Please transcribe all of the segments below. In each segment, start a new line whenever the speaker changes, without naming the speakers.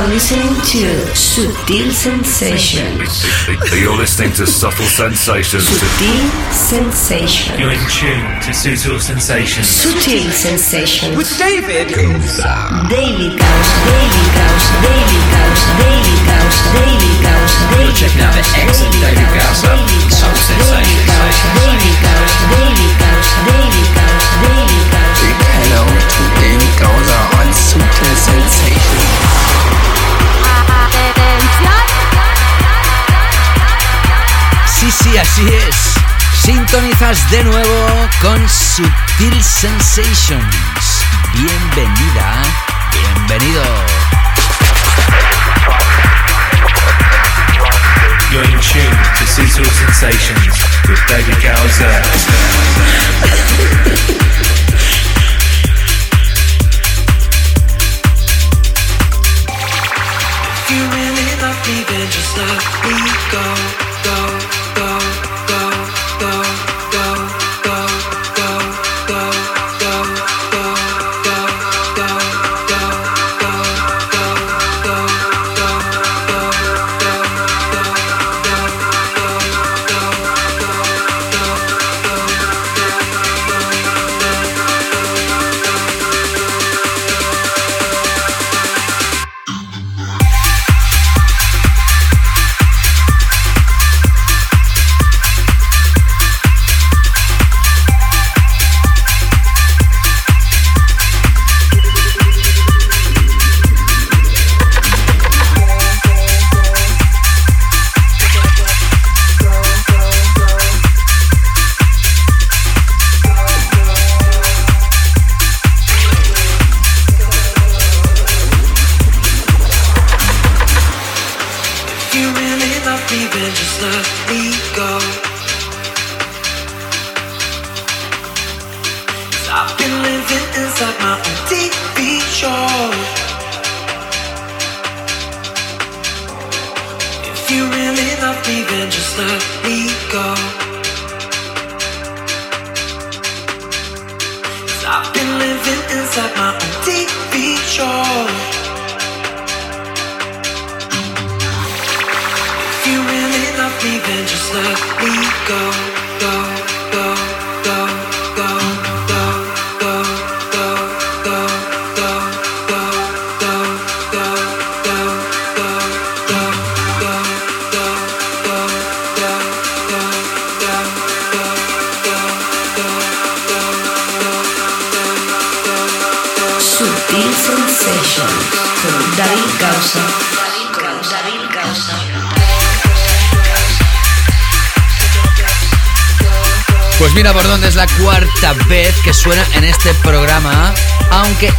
are listening to Sutil Sensations.
You're listening to Subtle Sensations.
Sutil Sensations.
You're in tune to Sutil Sensations.
Sutil Sensations.
With David
Daily Gausa. Daily Gausa. Daily Gausa. Daily Gausa. Daily Gausa. Daily
You're checking out the excellent David Gausa. Subtle Sensations.
Daily Gausa. Daily Gausa. Daily Gausa. Daily Gausa.
Hello to David Gausa on Sutil Sensation.
Sí, sí, así es. Sintonizas de nuevo con Sutil Sensations. Bienvenida, bienvenido.
You're in tune to Sutil Sensations with David
you really love me, then just let me go, go, go,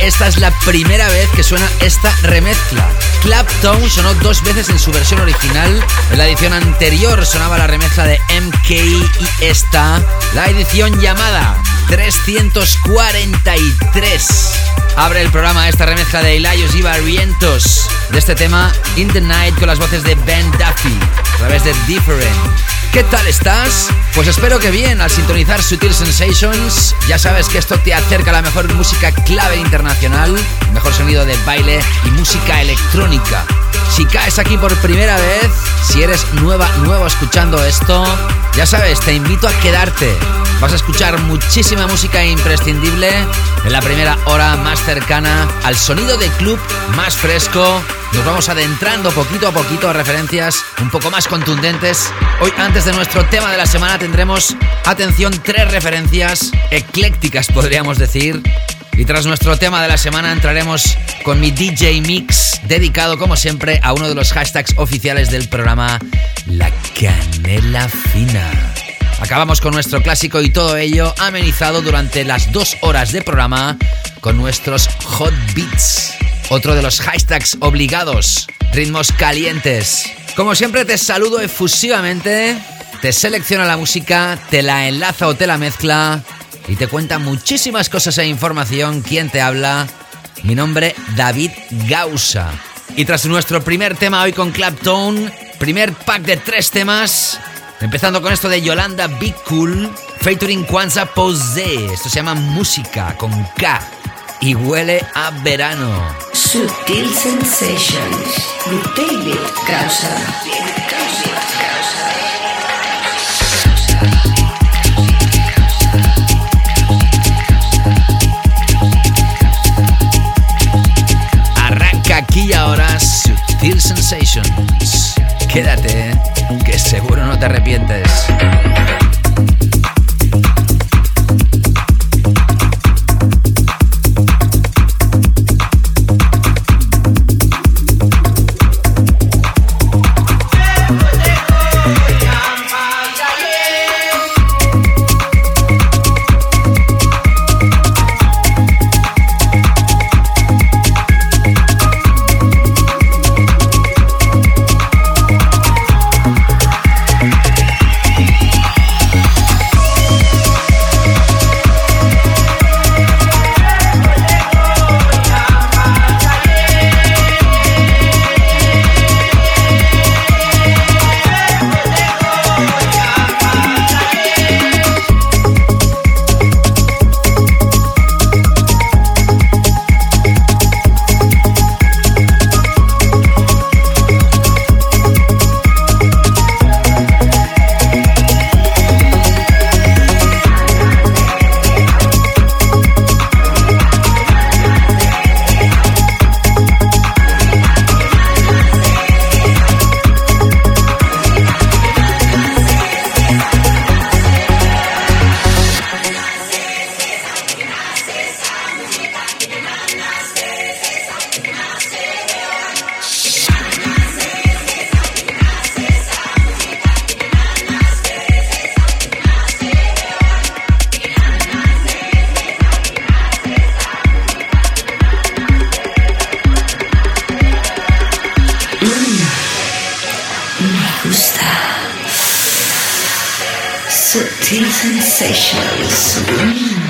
esta es la primera vez que suena esta remezcla. Clapton sonó dos veces en su versión original, en la edición anterior sonaba la remezcla de MK y esta, la edición llamada 343. Abre el programa esta remezcla de Elias y Barrientos de este tema In the Night con las voces de Ben Duffy a través de Different. ¿Qué tal estás? Pues espero que bien, al sintonizar Sutil Sensations, ya sabes que esto te acerca a la mejor música clave internacional, mejor sonido de baile y música electrónica. Si caes aquí por primera vez, si eres nueva, nuevo escuchando esto, ya sabes, te invito a quedarte. Vas a escuchar muchísima música imprescindible en la primera hora más cercana al sonido de club más fresco. Nos vamos adentrando poquito a poquito a referencias un poco más contundentes. Hoy, antes de nuestro tema de la semana, tendremos, atención, tres referencias eclécticas, podríamos decir. Y tras nuestro tema de la semana entraremos con mi DJ Mix, dedicado como siempre a uno de los hashtags oficiales del programa, La Canela Fina. Acabamos con nuestro clásico y todo ello amenizado durante las dos horas de programa con nuestros Hot Beats. Otro de los hashtags obligados, ritmos calientes. Como siempre te saludo efusivamente, te selecciona la música, te la enlaza o te la mezcla y te cuenta muchísimas cosas e información. ¿Quién te habla? Mi nombre, David Gausa. Y tras nuestro primer tema hoy con Clapton, primer pack de tres temas, empezando con esto de Yolanda Be Cool, featuring Kwanzaa Pose. Esto se llama Música con K y huele a verano.
Sutil Sensations with David Causa.
Sensations. Quédate, que seguro no te arrepientes.
Sensations.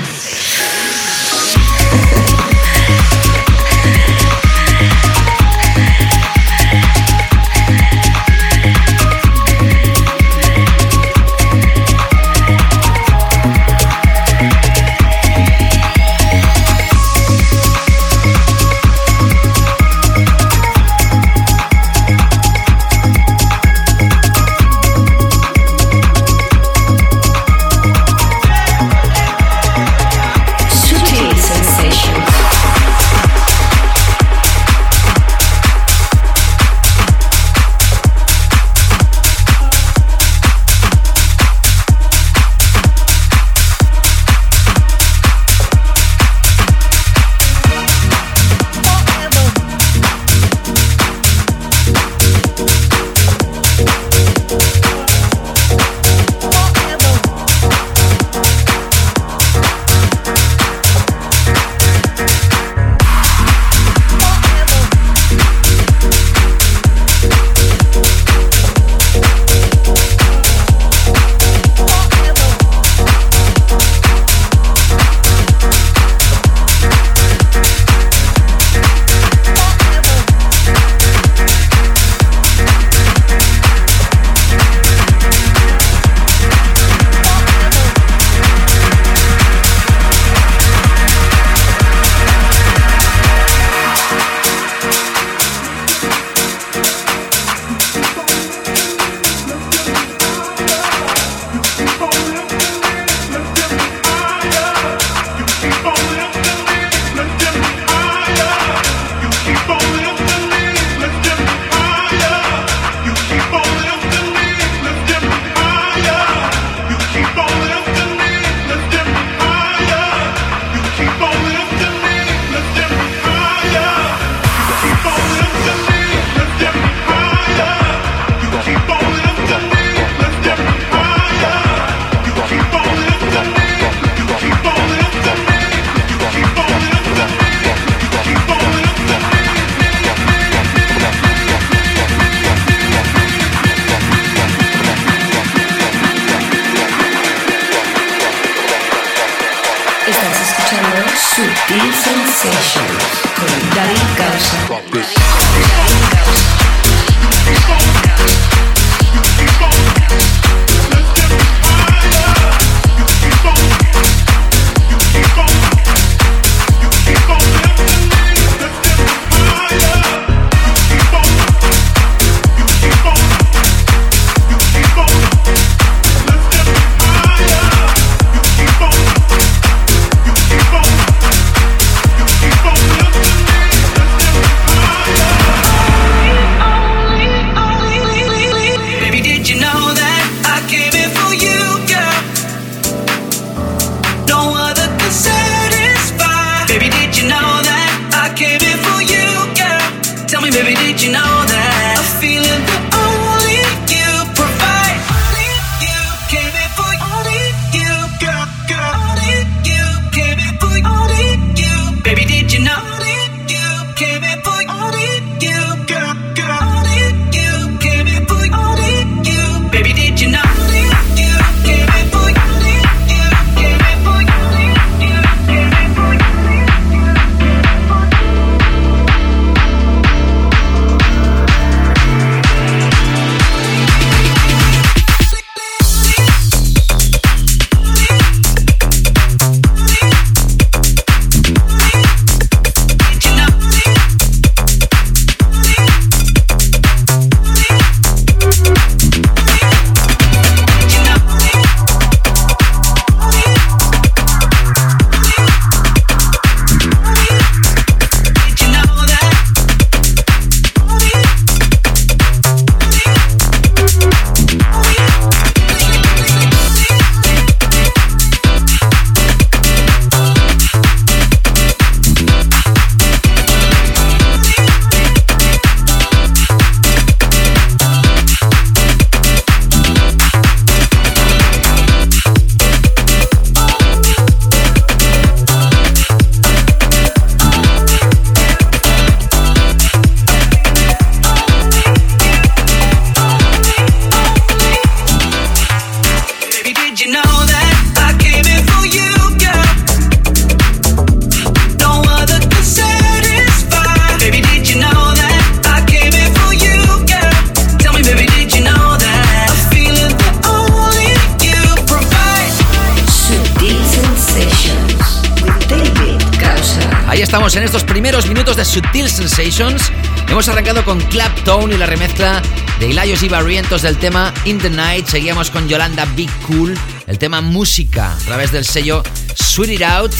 con Claptone y la remezcla de Ilayos y Barrientos del tema In the Night. Seguíamos con Yolanda Big Cool, el tema música a través del sello Sweet It Out.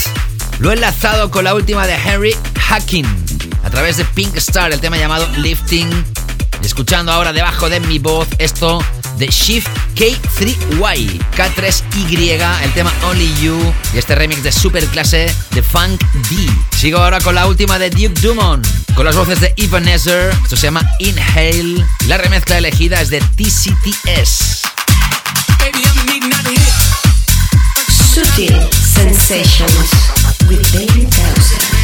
Lo he enlazado con la última de Henry Hacking a través de Pink Star, el tema llamado Lifting. Y escuchando ahora debajo de mi voz esto de Shift K3Y, K3Y, el tema Only You y este remix de super clase de Funk D. Sigo ahora con la última de Duke Dumont con las voces de Ebenezer. Esto se llama Inhale. La remezcla elegida es de TCTS.
Sensations with David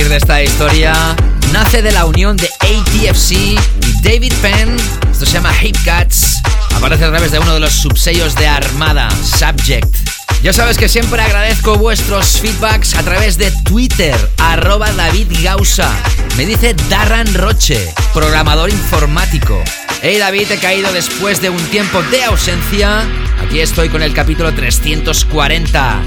decir de esta historia? Nace de la unión de ATFC y David Penn. Esto se llama Hip Cats. Aparece a través de uno de los subsellos de Armada, Subject. Ya sabes que siempre agradezco vuestros feedbacks a través de Twitter, arroba David Gausa. Me dice Darran Roche, programador informático. Hey David, he caído después de un tiempo de ausencia. Aquí estoy con el capítulo 340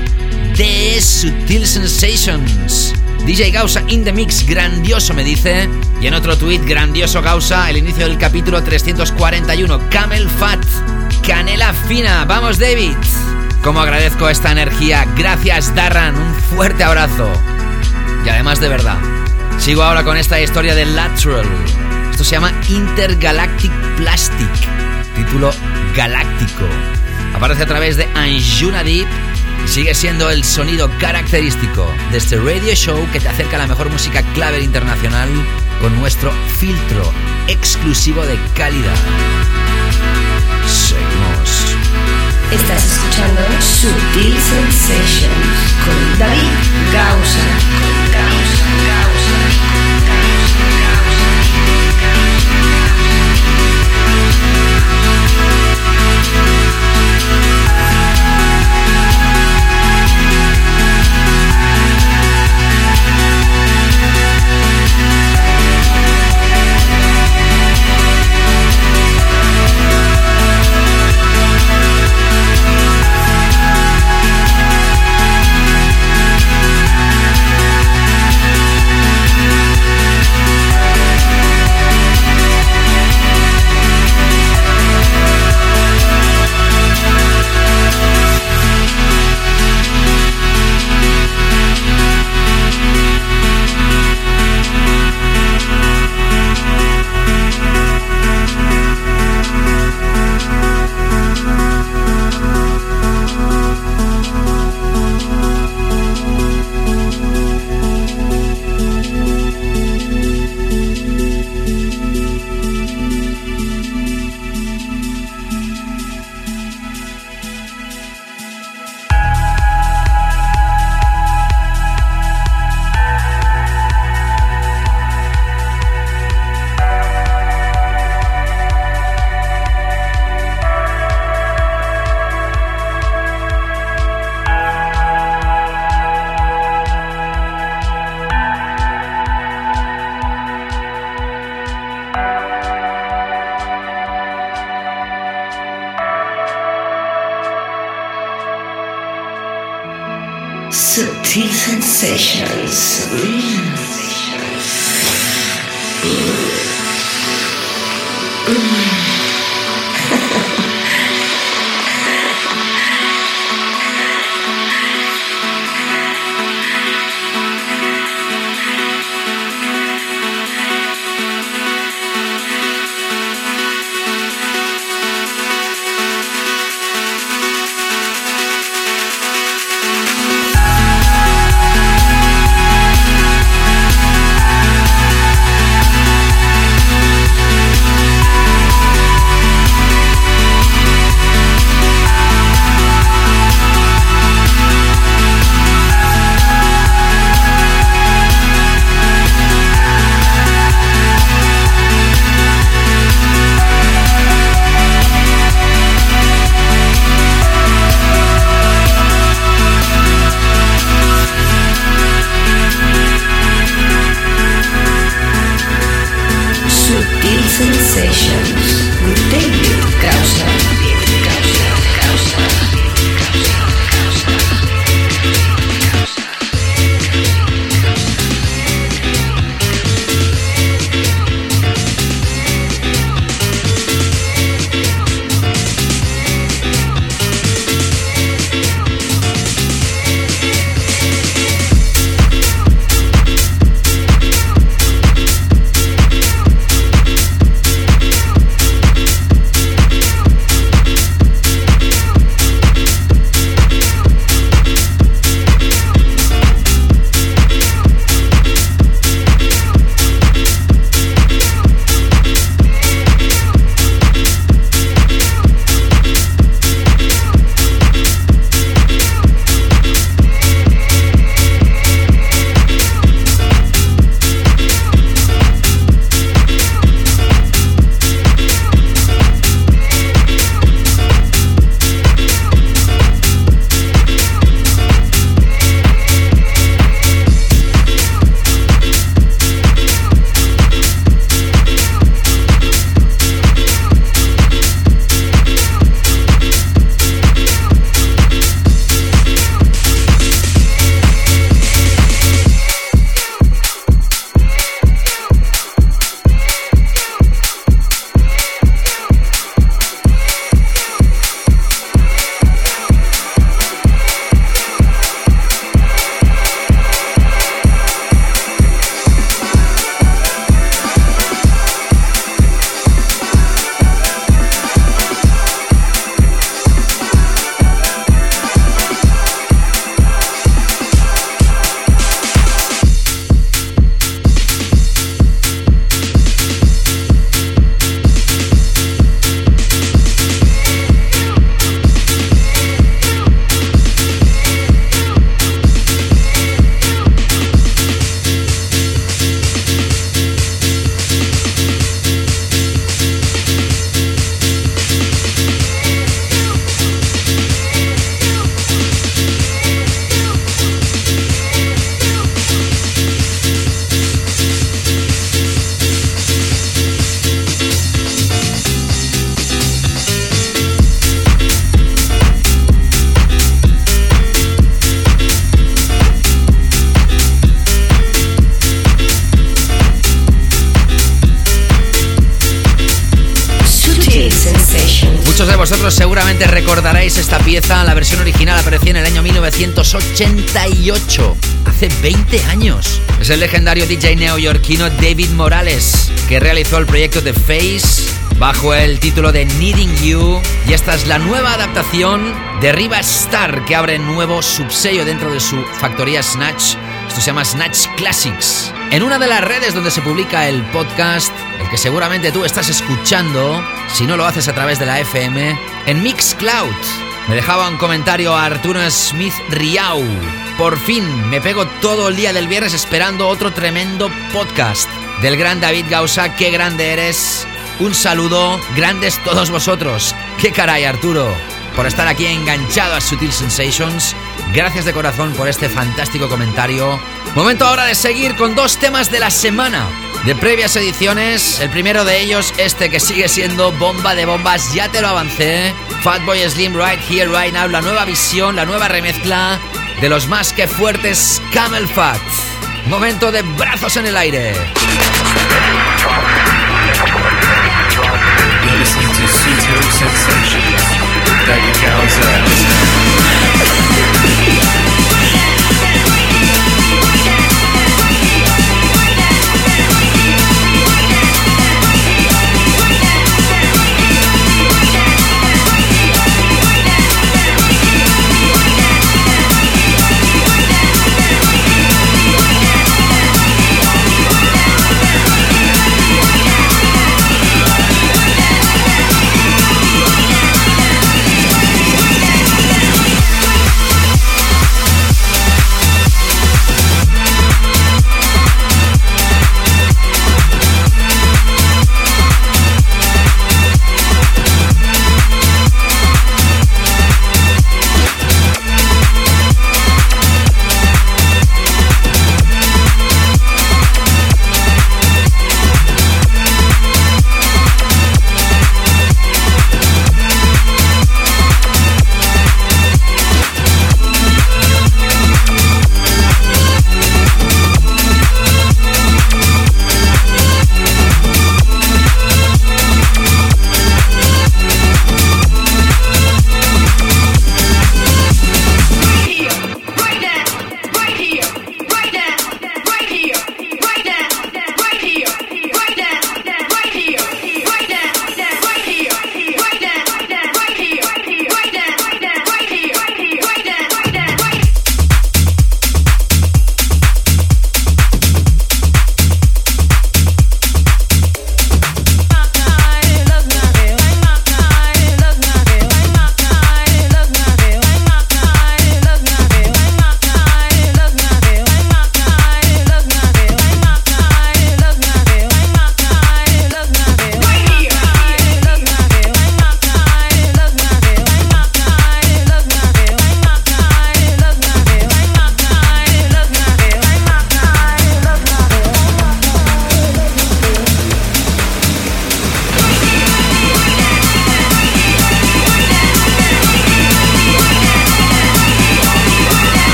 de Sutil Sensations. DJ Gausa in the mix, grandioso me dice. Y en otro tweet, grandioso Gausa, el inicio del capítulo 341, Camel Fat, canela fina. Vamos David. Como agradezco esta energía. Gracias Darran, un fuerte abrazo. Y además de verdad, sigo ahora con esta historia de Lateral. Esto se llama Intergalactic Plastic, título galáctico. Aparece a través de Anjuna Deep sigue siendo el sonido característico de este radio show que te acerca a la mejor música clave internacional con nuestro filtro exclusivo de calidad. Seguimos.
Estás escuchando Sutil Sensations con David Gausa. Con Gausa,
seguramente recordaréis esta pieza. La versión original apareció en el año 1988, hace 20 años. Es el legendario DJ neoyorquino David Morales, que realizó el proyecto The Face bajo el título de Needing You. Y esta es la nueva adaptación de Riva Star, que abre nuevo subsello dentro de su factoría Snatch. Se llama Snatch Classics. En una de las redes donde se publica el podcast, el que seguramente tú estás escuchando, si no lo haces a través de la FM, en Mixcloud. Me dejaba un comentario a Arturo Smith Riau. Por fin me pego todo el día del viernes esperando otro tremendo podcast del gran David Gausa. Qué grande eres. Un saludo, grandes todos vosotros. Qué caray, Arturo, por estar aquí enganchado a Sutil Sensations. Gracias de corazón por este fantástico comentario. Momento ahora de seguir con dos temas de la semana. De previas ediciones, el primero de ellos, este que sigue siendo bomba de bombas, ya te lo avancé. Fatboy Slim Right Here, Right Now, la nueva visión, la nueva remezcla de los más que fuertes Camel Fat. Momento de brazos en el aire.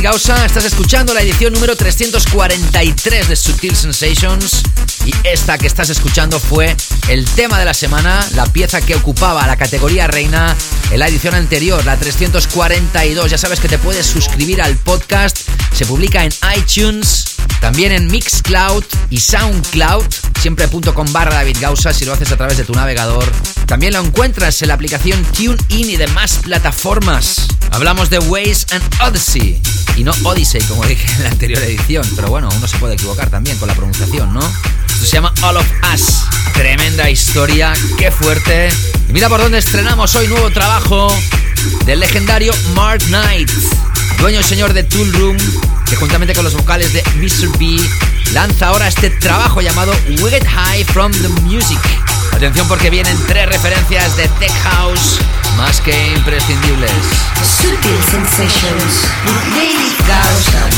David
Gausa.
Estás escuchando la edición número 343 de Sutil Sensations. Y esta que estás escuchando fue el tema de la semana, la pieza que ocupaba la categoría reina en la edición anterior, la 342. Ya sabes que te puedes suscribir al podcast. Se publica en iTunes, también en Mixcloud y Soundcloud. Siempre punto con barra David Gausa si lo haces a través de tu navegador. También lo encuentras en la aplicación TuneIn y demás plataformas. Hablamos de Waze and Odyssey y no Odyssey como dije en la anterior edición, pero bueno, uno se puede equivocar también con la pronunciación, ¿no? Esto se llama All of Us. Tremenda historia, qué fuerte. Y mira por dónde estrenamos hoy nuevo trabajo del legendario Mark Knight, dueño y señor de Tool Room, que juntamente con los vocales de Mr. B lanza ahora este trabajo llamado Wicked High from the Music. Atención porque vienen tres referencias de Tech House más que imprescindibles.
Sutil sensations. Daily Gausa.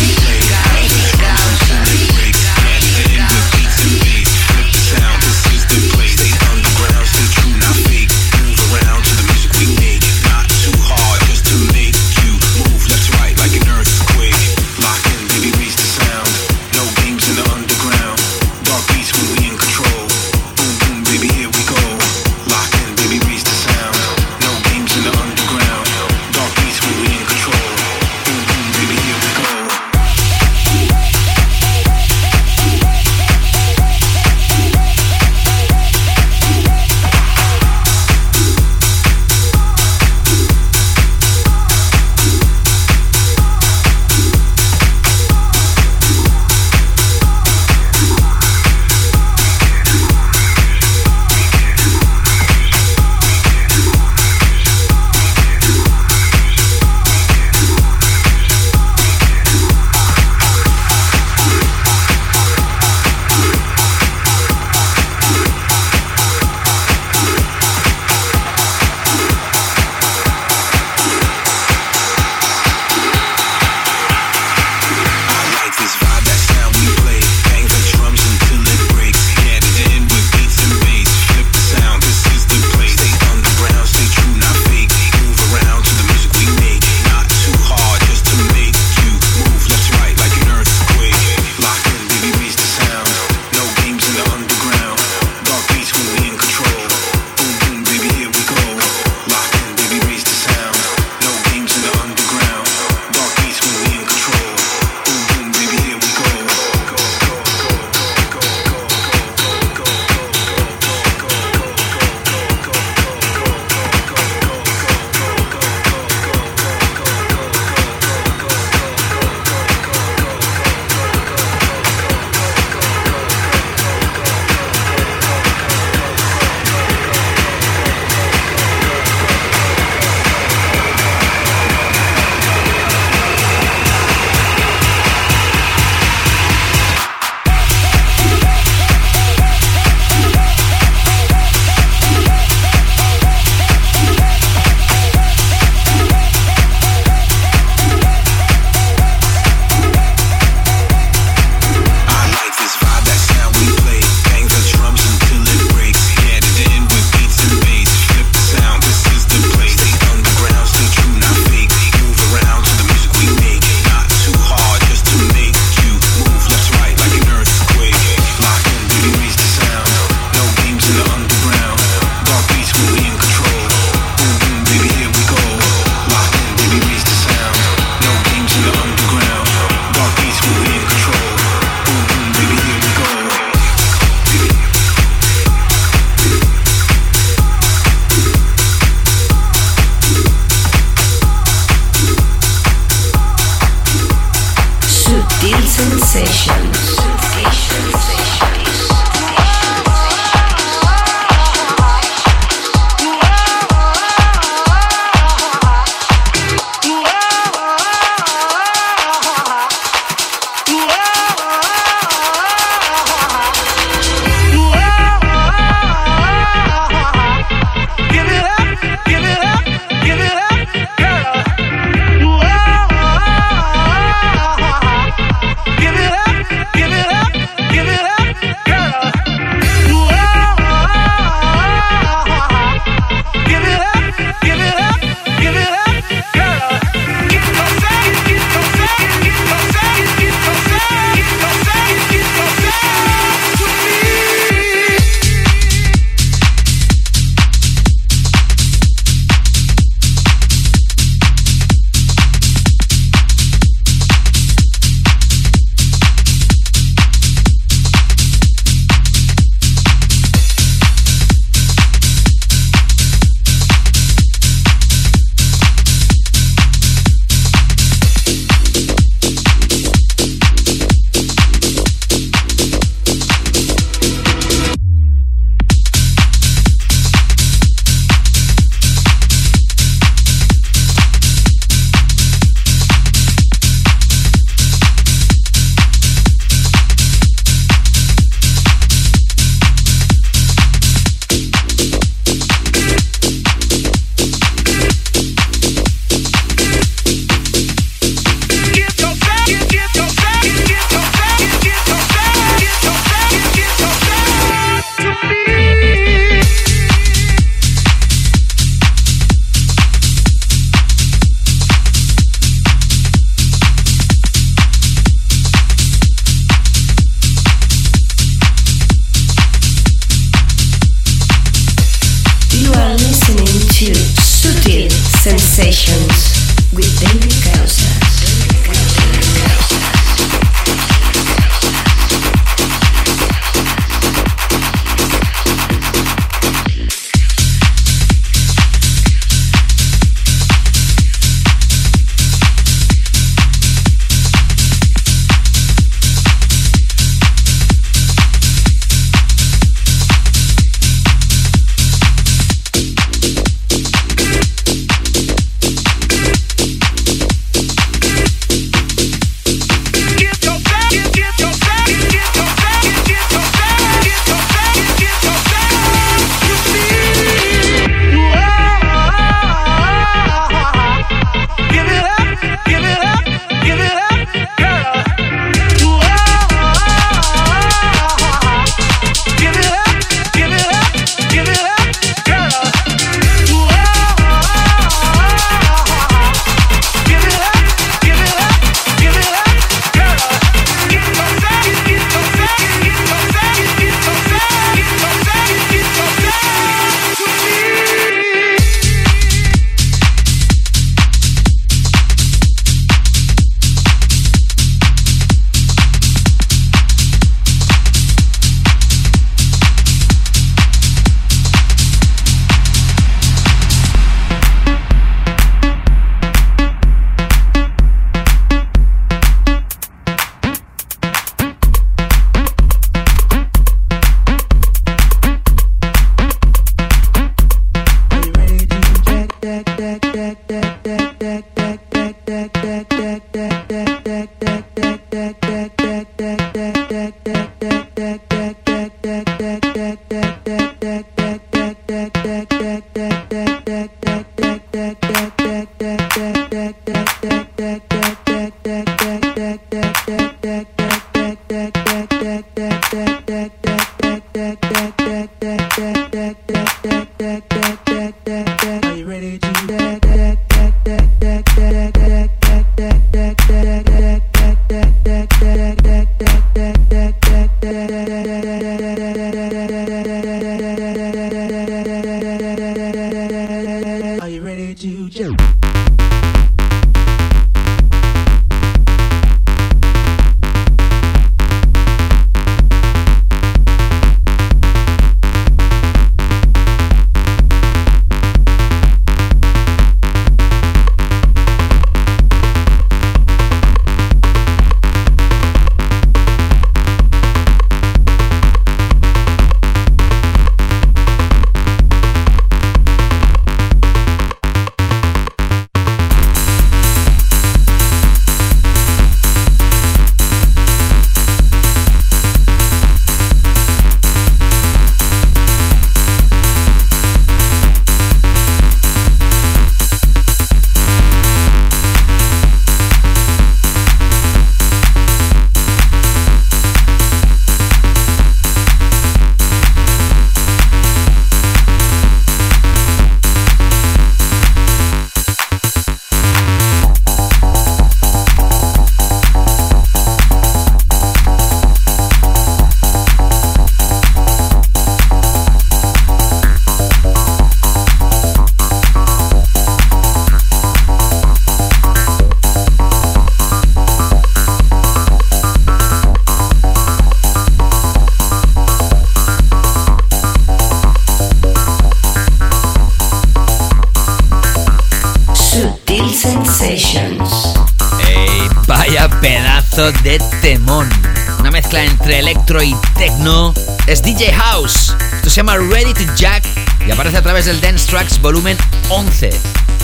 Se llama Ready to Jack y aparece a través del Dance Tracks volumen 11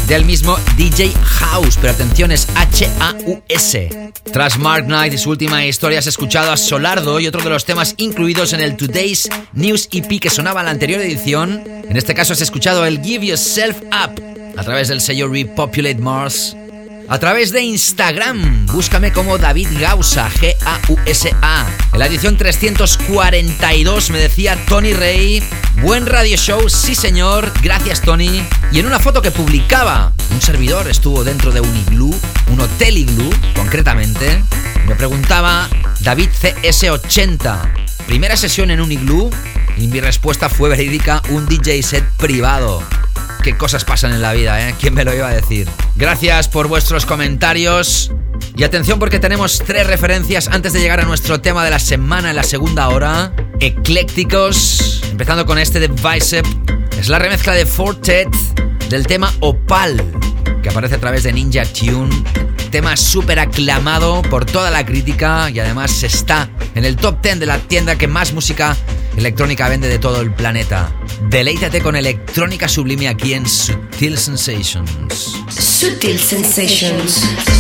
del mismo DJ House, pero atención es H-A-U-S. Tras Mark Knight y su última historia has escuchado a Solardo y otro de los temas incluidos en el Today's News EP que sonaba en la anterior edición. En este caso has escuchado el Give Yourself Up a través del sello Repopulate Mars a través de Instagram. Búscame como David Gausa, G-A-U-S-A. En la edición 342 me decía Tony Rey. Buen radio show, sí señor. Gracias Tony. Y en una foto que publicaba, un servidor estuvo dentro de un iglú, un hotel iglú concretamente. Me preguntaba David CS80. Primera sesión en un iglú y mi respuesta fue verídica, un DJ set privado qué cosas pasan en la vida, ¿eh? ¿Quién me lo iba a decir? Gracias por vuestros comentarios. Y atención porque tenemos tres referencias antes de llegar a nuestro tema de la semana en la segunda hora. Eclécticos. Empezando con este de Bicep. Es la remezcla de Fortet del tema Opal, que aparece a través de Ninja Tune. Tema súper aclamado por toda la crítica y además está en el top 10 de la tienda que más música electrónica vende de todo el planeta. Deleítate con electrónica sublime aquí en Sutil Sensations.
Sutil Sensations.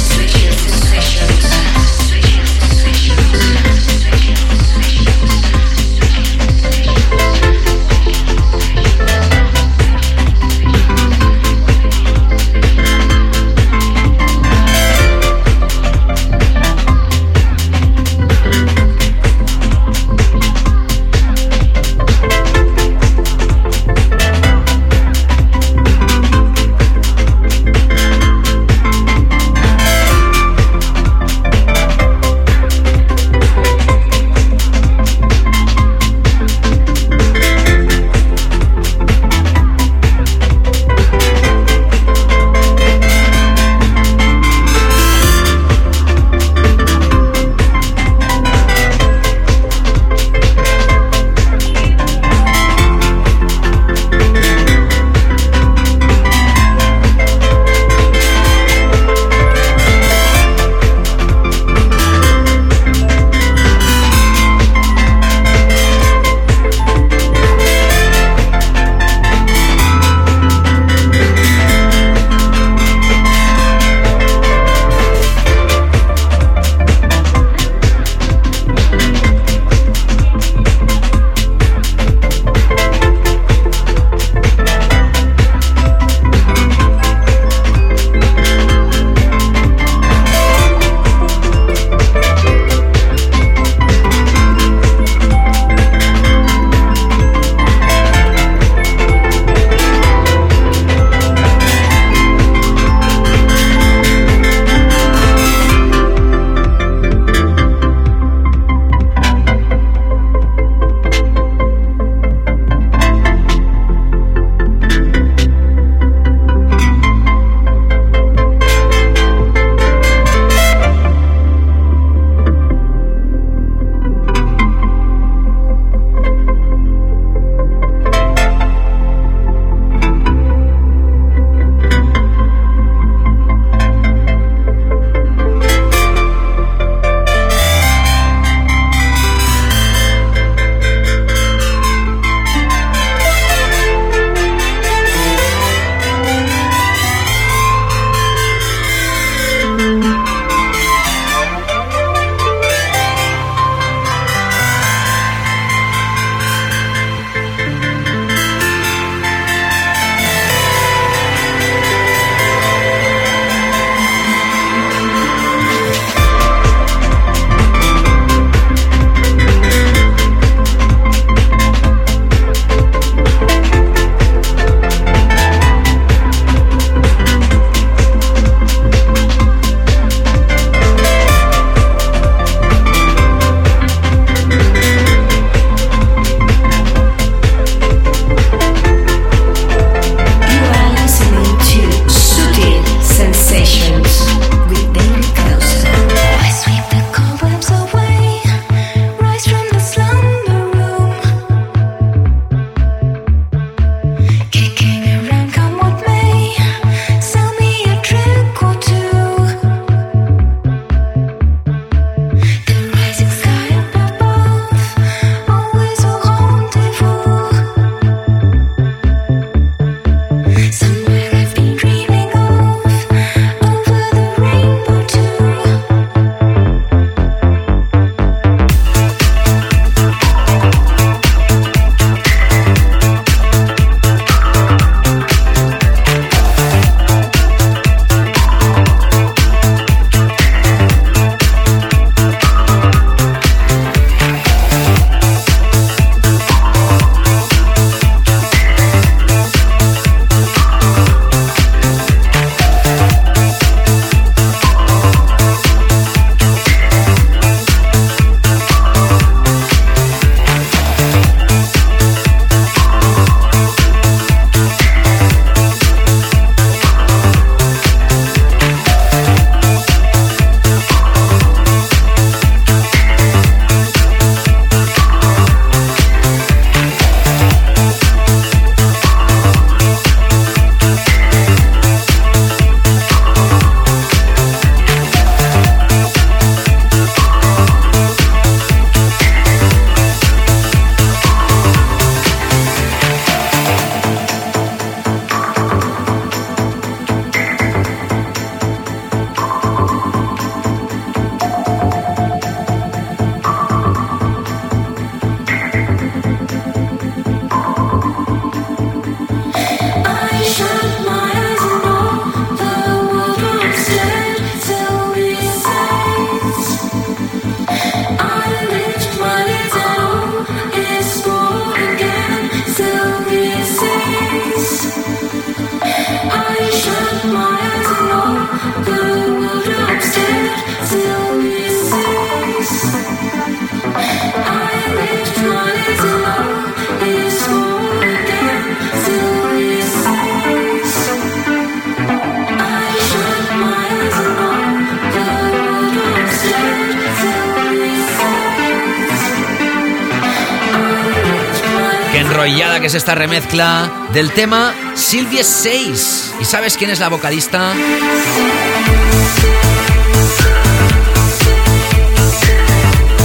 Esta remezcla del tema Silvia 6. ¿Y sabes quién es la vocalista?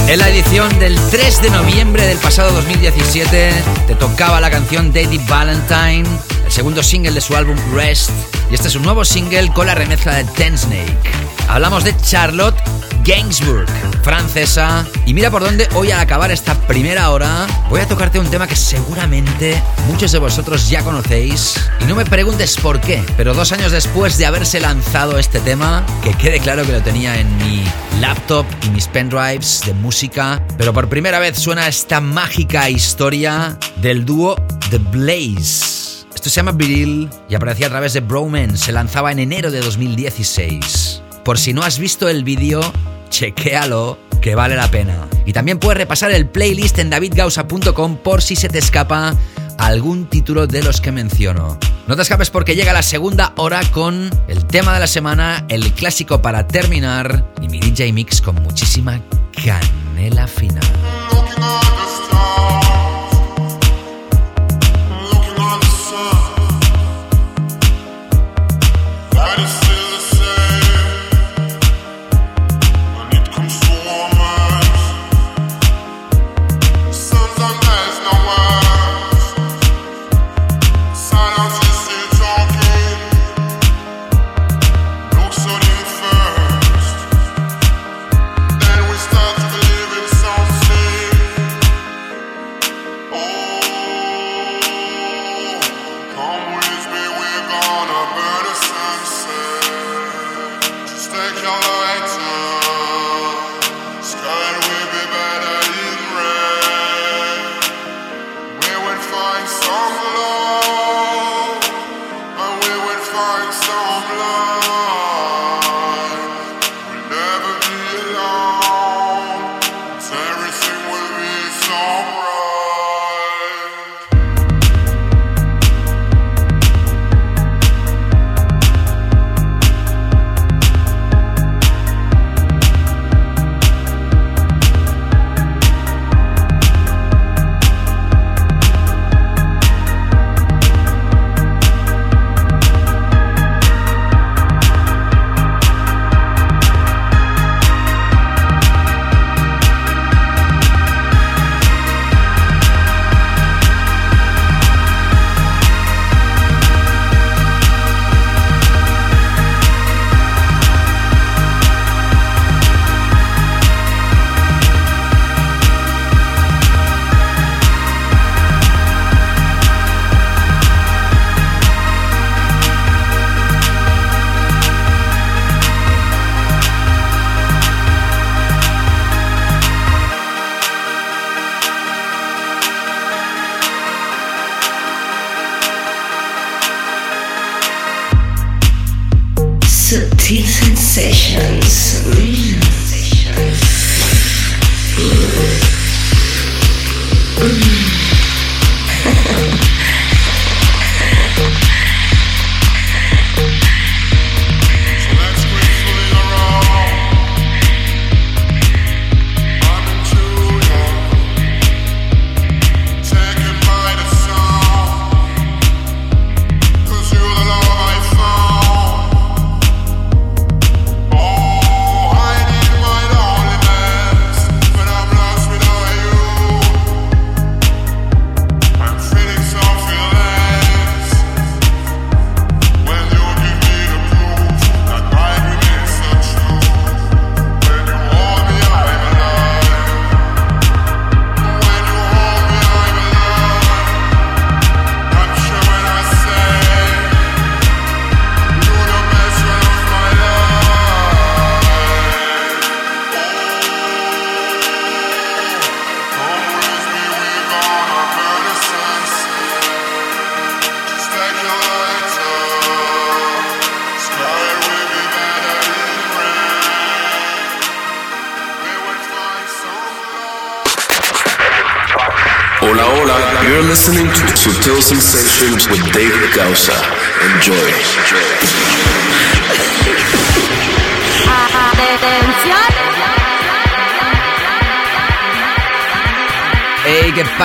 En la edición del 3 de noviembre del pasado 2017 te tocaba la canción Daddy Valentine, el segundo single de su álbum Rest, y este es un nuevo single con la remezcla de Ten Snake. Hablamos de Charlotte Gainsbourg, francesa. Y mira por dónde hoy al acabar esta primera hora voy a tocarte un tema que seguramente muchos de vosotros ya conocéis. Y no me preguntes por qué, pero dos años después de haberse lanzado este tema, que quede claro que lo tenía en mi laptop y mis pendrives de música, pero por primera vez suena esta mágica historia del dúo The Blaze. Esto se llama Viril y aparecía a través de Broman. Se lanzaba en enero de 2016. Por si no has visto el vídeo, chequéalo, que vale la pena. Y también puedes repasar el playlist en davidgausa.com por si se te escapa algún título de los que menciono. No te escapes porque llega la segunda hora con el tema de la semana, el clásico para terminar y mi DJ Mix con muchísima canela final.
Sensations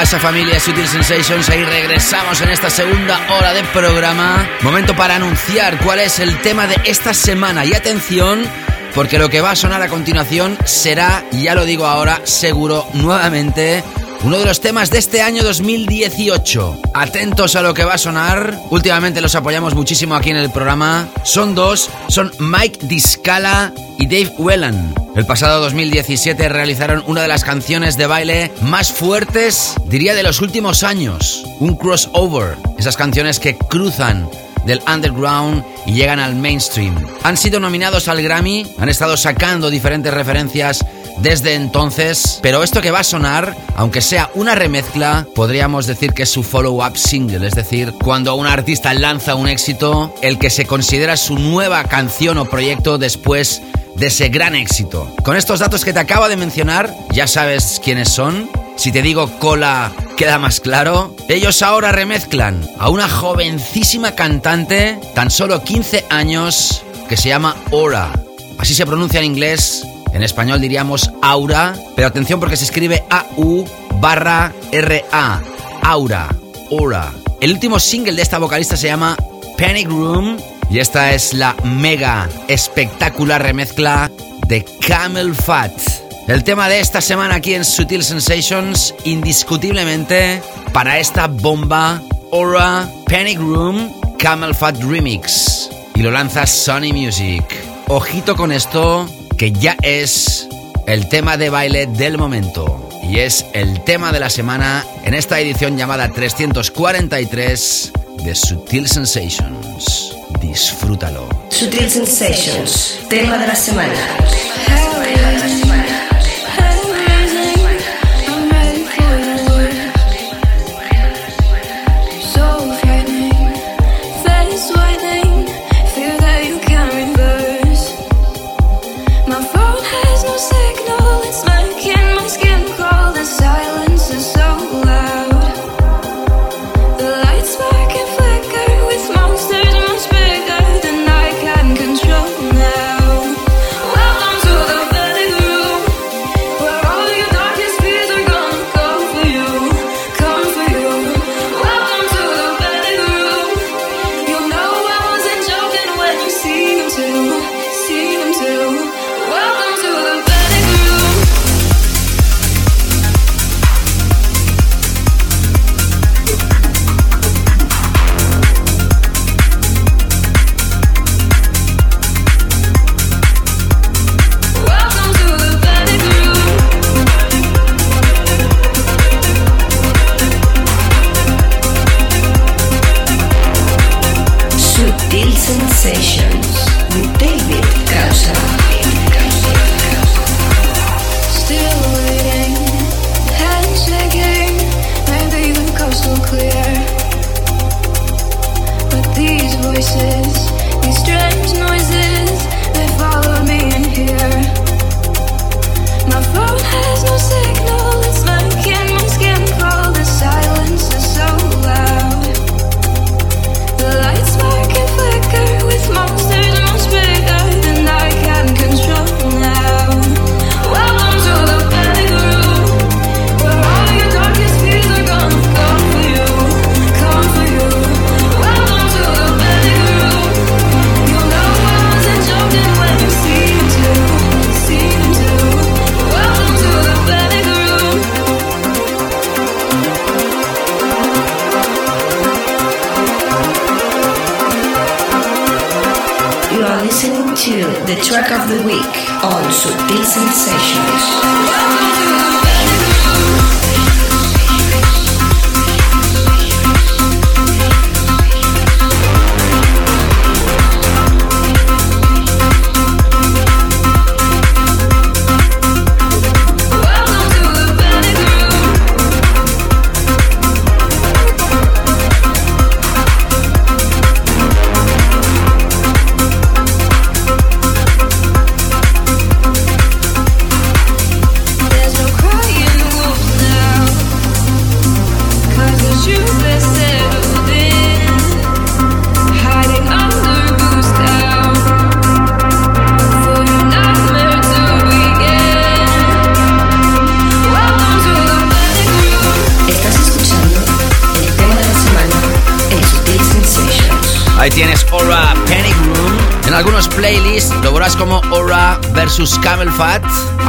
pasa familia Sutil Sensations? Ahí regresamos en esta segunda hora de programa. Momento para anunciar cuál es el tema de esta semana. Y atención, porque lo que va a sonar a continuación será, ya lo digo ahora, seguro nuevamente, uno de los temas de este año 2018. Atentos a lo que va a sonar. Últimamente los apoyamos muchísimo aquí en el programa. Son dos, son Mike Discala y Dave Whelan. El pasado 2017 realizaron una de las canciones de baile más fuertes, diría, de los últimos años. Un crossover. Esas canciones que cruzan del underground y llegan al mainstream. Han sido nominados al Grammy, han estado sacando diferentes referencias desde entonces, pero esto que va a sonar, aunque sea una remezcla, podríamos decir que es su follow-up single, es decir, cuando un artista lanza un éxito, el que se considera su nueva canción o proyecto después de ese gran éxito. Con estos datos que te acabo de mencionar, ya sabes quiénes son. Si te digo cola, queda más claro. Ellos ahora remezclan a una jovencísima cantante, tan solo 15 años, que se llama Ora. Así se pronuncia en inglés, en español diríamos Aura, pero atención porque se escribe A-U barra R-A. Aura, Aura. El último single de esta vocalista se llama Panic Room y esta es la mega espectacular remezcla de Camel Fat. El tema de esta semana aquí en Sutil Sensations, indiscutiblemente, para esta bomba, Aura Panic Room Camel Fat Remix. Y lo lanza Sony Music. Ojito con esto, que ya es el tema de baile del momento. Y es el tema de la semana en esta edición llamada 343 de Sutil Sensations. Disfrútalo.
Sutil Sensations, tema de la semana.
Silence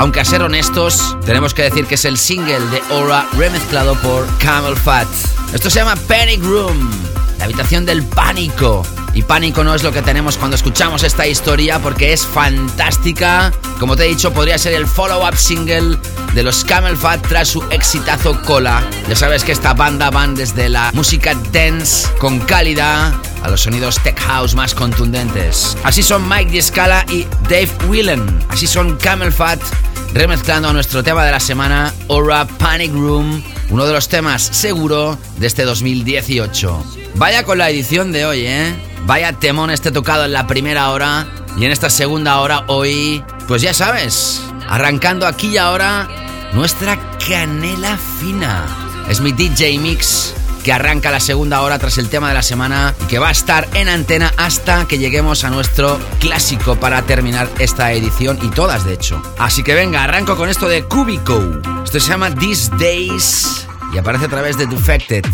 Aunque a ser honestos, tenemos que decir que es el single de Aura remezclado por Camel Fat. Esto se llama Panic Room, la habitación del pánico. Y pánico no es lo que tenemos cuando escuchamos esta historia porque es fantástica. Como te he dicho, podría ser el follow-up single de los Camel Fat tras su exitazo Cola. Ya sabes que esta banda van desde la música dance con calidad a los sonidos tech house más contundentes. Así son Mike Discala y Dave Whelan. Así son Camel Fat remezclando a nuestro tema de la semana, Aura Panic Room, uno de los temas seguro de este 2018. Vaya con la edición de hoy, ¿eh? Vaya temón este tocado en la primera hora y en esta segunda hora hoy, pues ya sabes, arrancando aquí y ahora nuestra canela fina. Es mi DJ Mix que arranca la segunda hora tras el tema de la semana que va a estar en antena hasta que lleguemos a nuestro clásico para terminar esta edición y todas de hecho. Así que venga, arranco con esto de Cubico. Esto se llama These Days y aparece a través de Defected.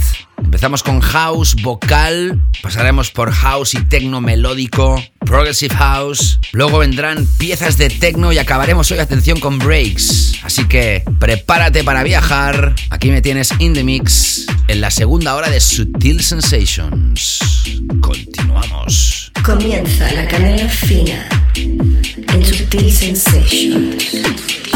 Empezamos con house vocal, pasaremos por house y techno melódico, progressive house, luego vendrán piezas de techno y acabaremos hoy, atención, con breaks. Así que prepárate para viajar. Aquí me tienes in the mix en la segunda hora de Sutil Sensations. Continuamos.
Comienza la canela fina en Sutil Sensations.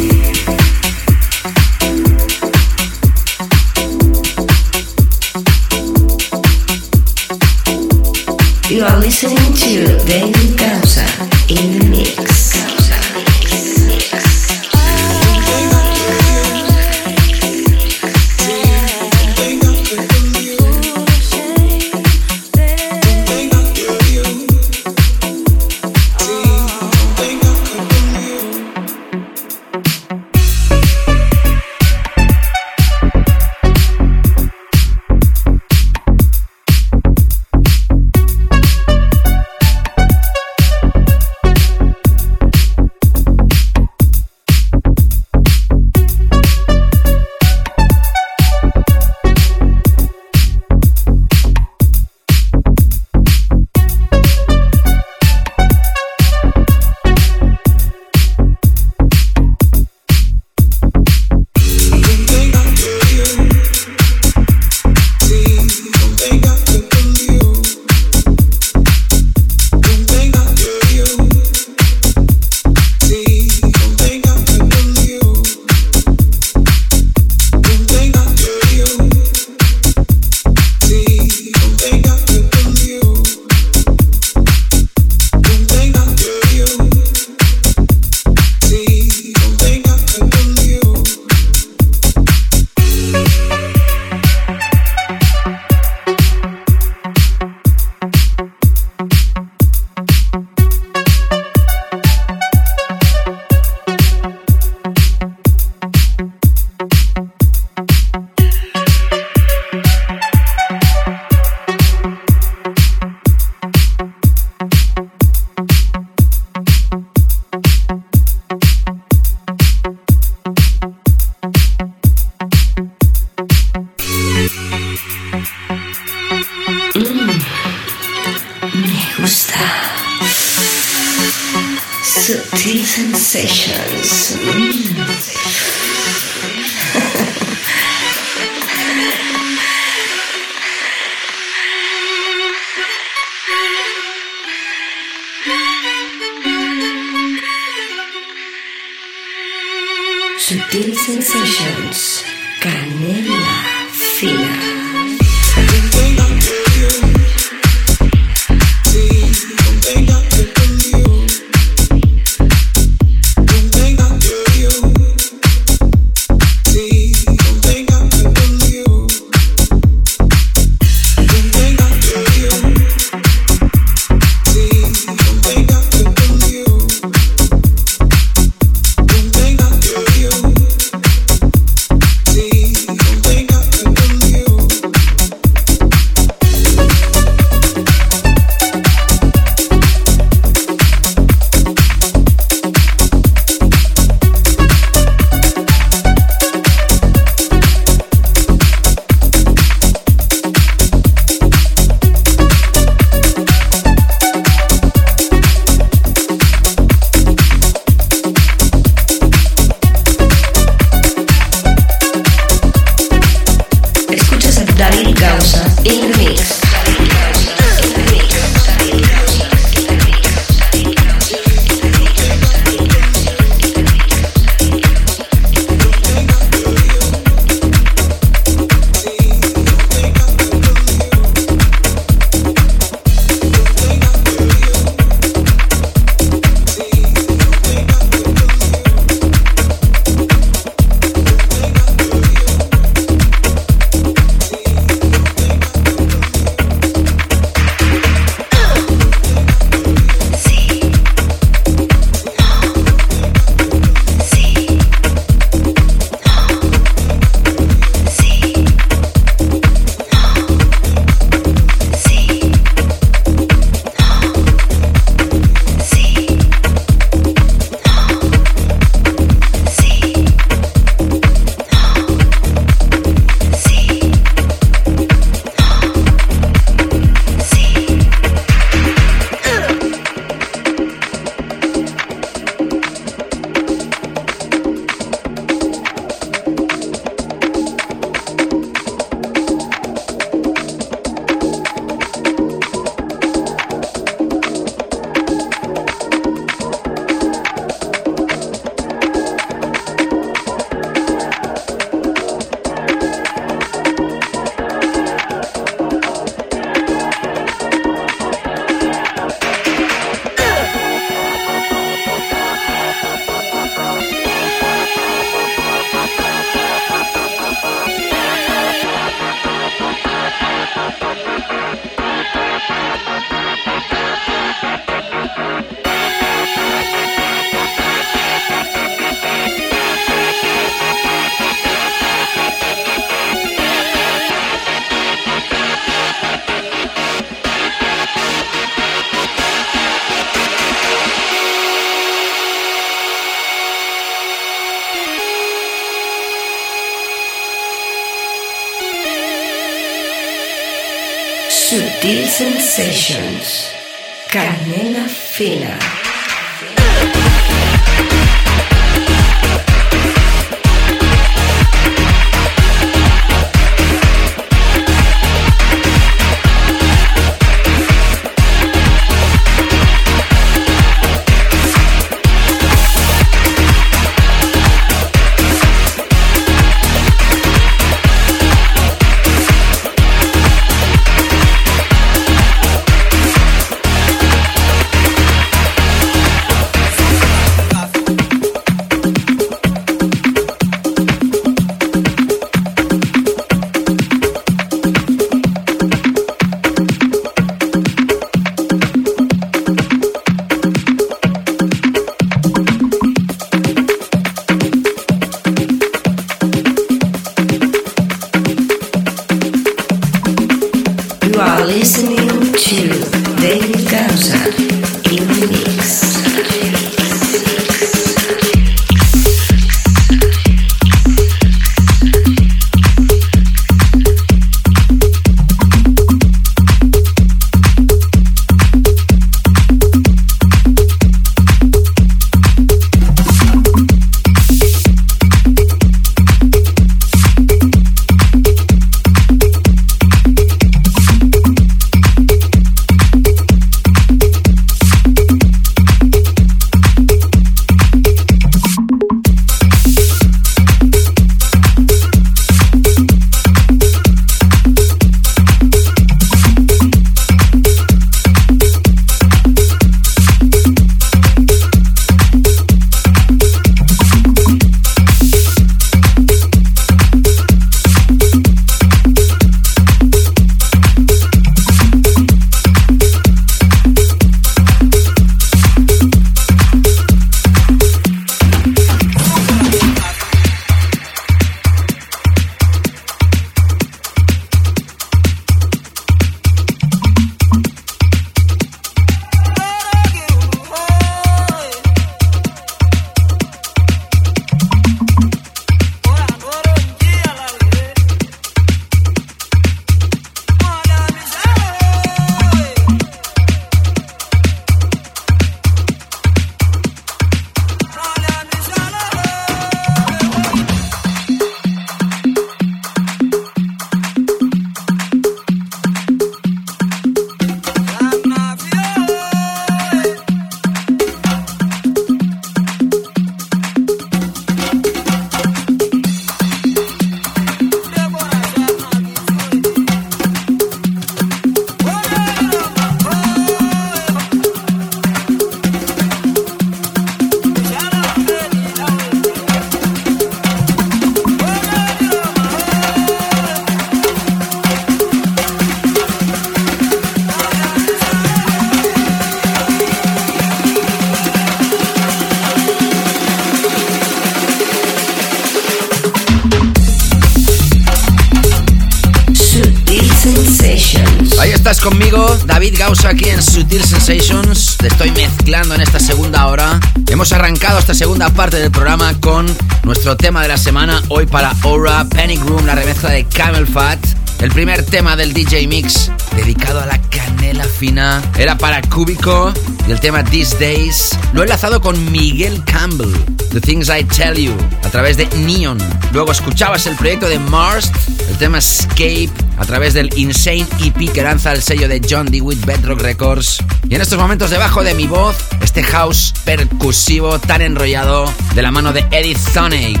Parte del programa con nuestro tema de la semana. Hoy para Aura, Panic Room, la remezcla de Camel Fat. El primer tema del DJ Mix dedicado a la canela fina era para Cúbico y el tema These Days lo he enlazado con Miguel Campbell, The Things I Tell You, a través de Neon. Luego escuchabas el proyecto de Mars, el tema Escape, a través del Insane EP que lanza el sello de John DeWitt Bedrock Records. Y en estos momentos debajo de mi voz, este house percusivo tan enrollado de la mano de Eddie Sonic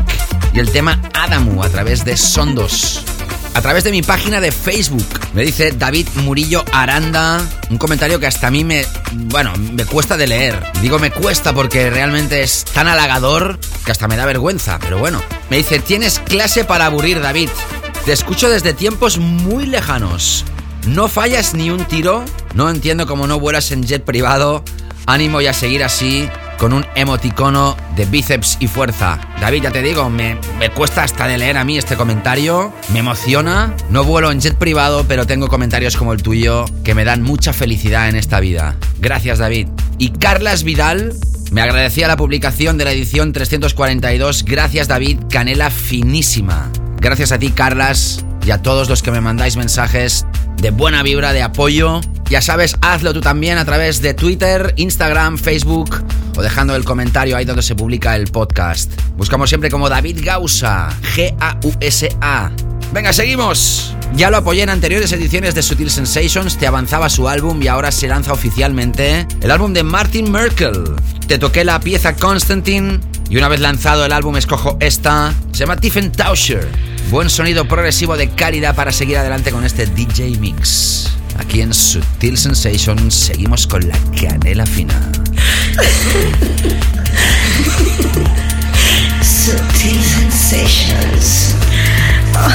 y el tema Adamu a través de Sondos a través de mi página de Facebook. Me dice David Murillo Aranda, un comentario que hasta a mí me, bueno, me cuesta de leer. Digo me cuesta porque realmente es tan halagador que hasta me da vergüenza, pero bueno. Me dice, tienes clase para aburrir, David. Te escucho desde tiempos muy lejanos. No fallas ni un tiro. No entiendo cómo no vuelas en jet privado. Ánimo y a seguir así con un emoticono de bíceps y fuerza. David, ya te digo, me, me, cuesta hasta de leer a mí este comentario, me emociona. No vuelo en jet privado, pero tengo comentarios como el tuyo que me dan mucha felicidad en esta vida. Gracias, David. Y Carlas Vidal me agradecía la publicación de la edición 342. Gracias, David. Canela finísima. Gracias a ti, Carlas, y a todos los que me mandáis mensajes de buena vibra, de apoyo. Ya sabes, hazlo tú también a través de Twitter, Instagram, Facebook o dejando el comentario ahí donde se publica el podcast. Buscamos siempre como David Gausa, G-A-U-S-A. Venga, seguimos. Ya lo apoyé en anteriores ediciones de Sutil Sensations, te avanzaba su álbum y ahora se lanza oficialmente el álbum de Martin Merkel. Te toqué la pieza Constantine y una vez lanzado el álbum escojo esta, se llama Tiefentauscher. Buen sonido progresivo de calidad para seguir adelante con este DJ Mix. Aquí en Sutil Sensations seguimos con la canela fina.
Sutil sensations.
Estás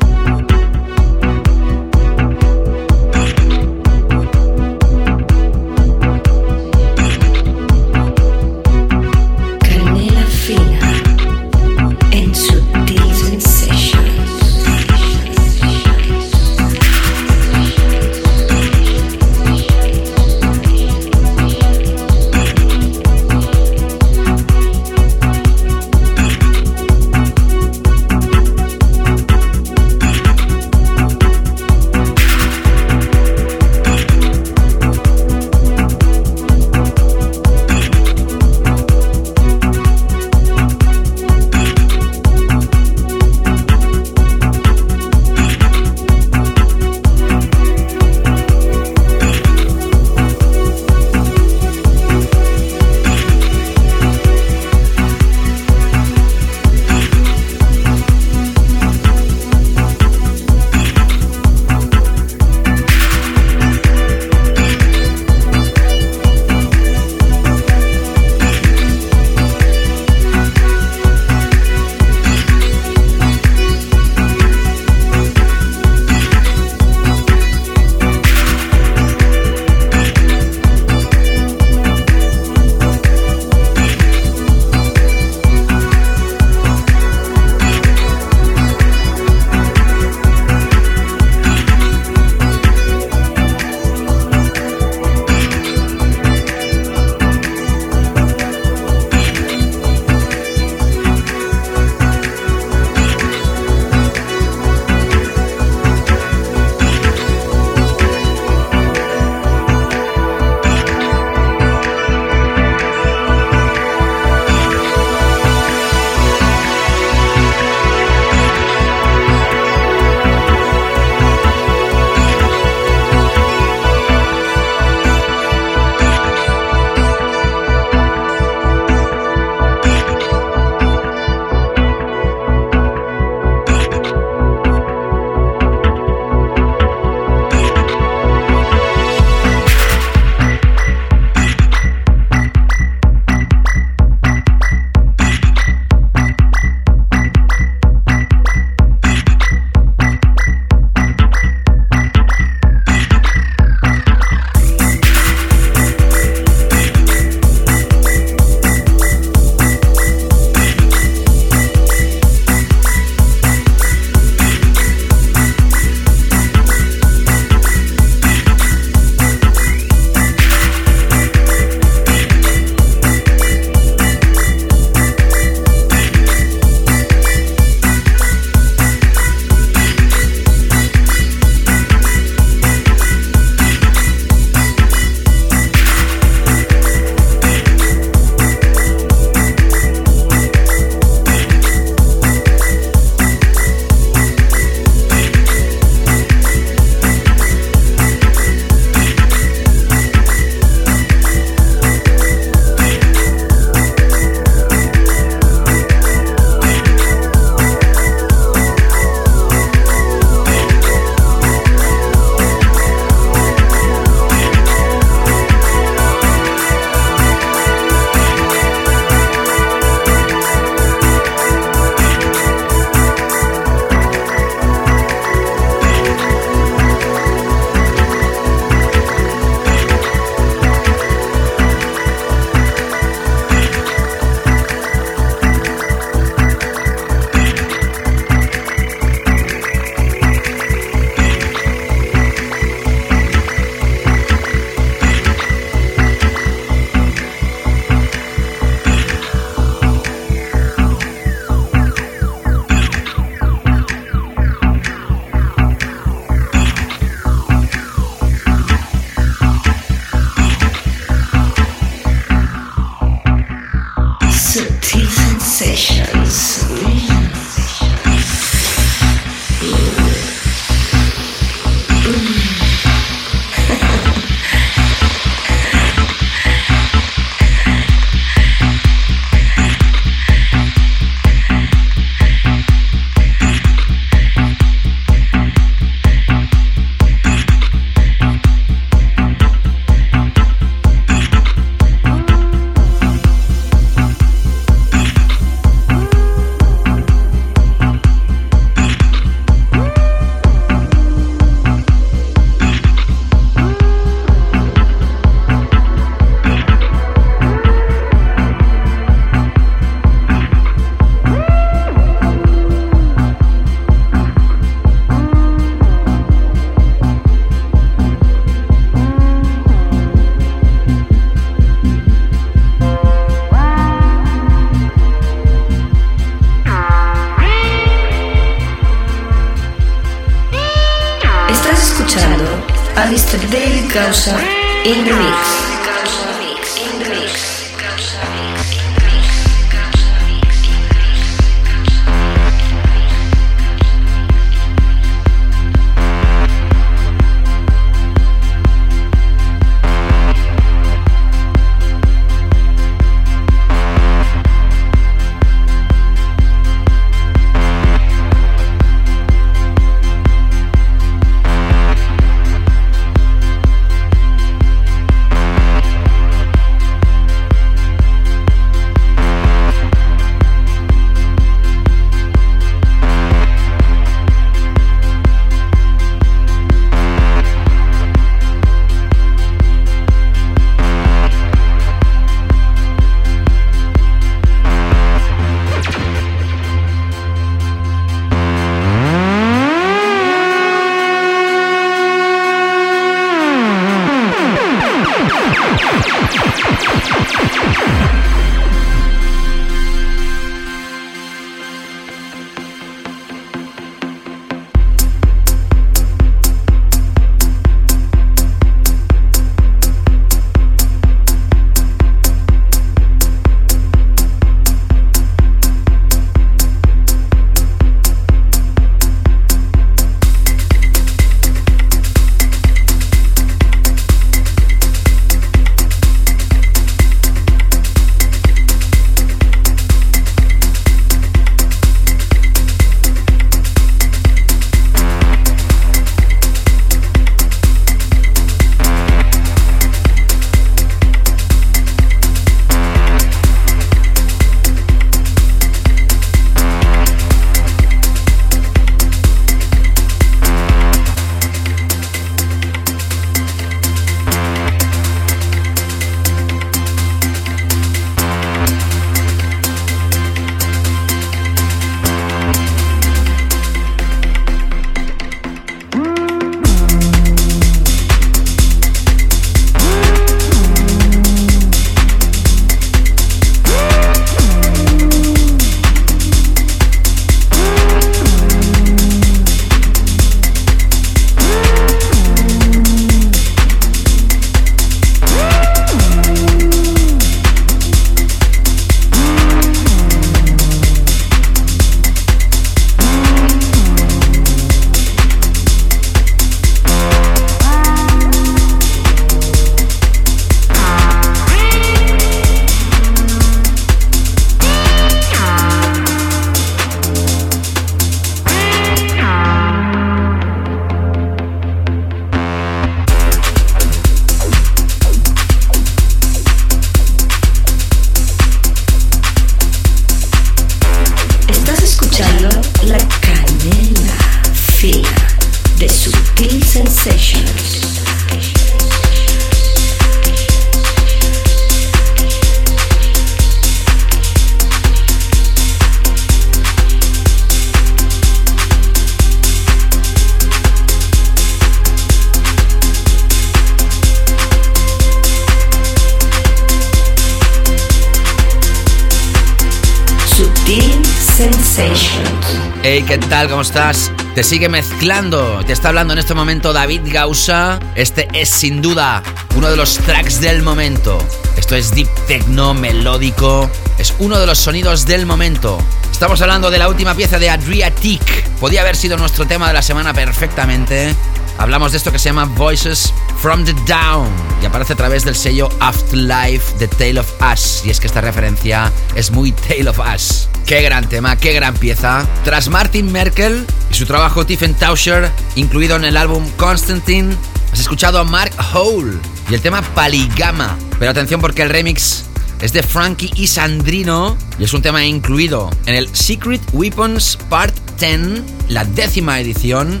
¿qué tal? ¿Cómo estás? Te sigue mezclando, te está hablando en este momento David Gausa. Este es sin duda uno de los tracks del momento. Esto es deep techno melódico, es uno de los sonidos del momento. Estamos hablando de la última pieza de Adriatic. Podía haber sido nuestro tema de la semana perfectamente. Hablamos de esto que se llama Voices from the Down y aparece a través del sello Afterlife The Tale of Us. Y es que esta referencia es muy Tale of Us. Qué gran tema, qué gran pieza. Tras Martin Merkel y su trabajo Tiefentauscher, incluido en el álbum Constantine, has escuchado a Mark Hole y el tema Paligama. Pero atención porque el remix es de Frankie y Sandrino y es un tema incluido en el Secret Weapons Part 10, la décima edición,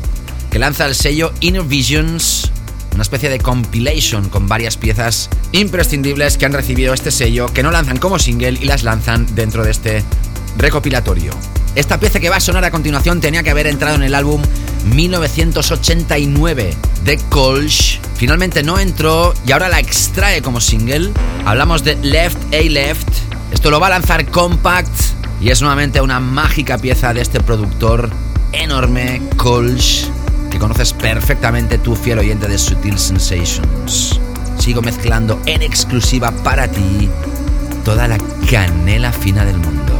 que lanza el sello Inner Visions una especie de compilation con varias piezas imprescindibles que han recibido este sello, que no lanzan como single y las lanzan dentro de este recopilatorio. Esta pieza que va a sonar a continuación tenía que haber entrado en el álbum 1989 de Colch. Finalmente no entró y ahora la extrae como single. Hablamos de Left A Left. Esto lo va a lanzar Compact y es nuevamente una mágica pieza de este productor enorme, Colch. que conoces perfectamente tu fiel oyente de Sutil Sensations. Sigo mezclando en exclusiva para ti toda la canela fina del mundo.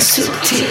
Subtil.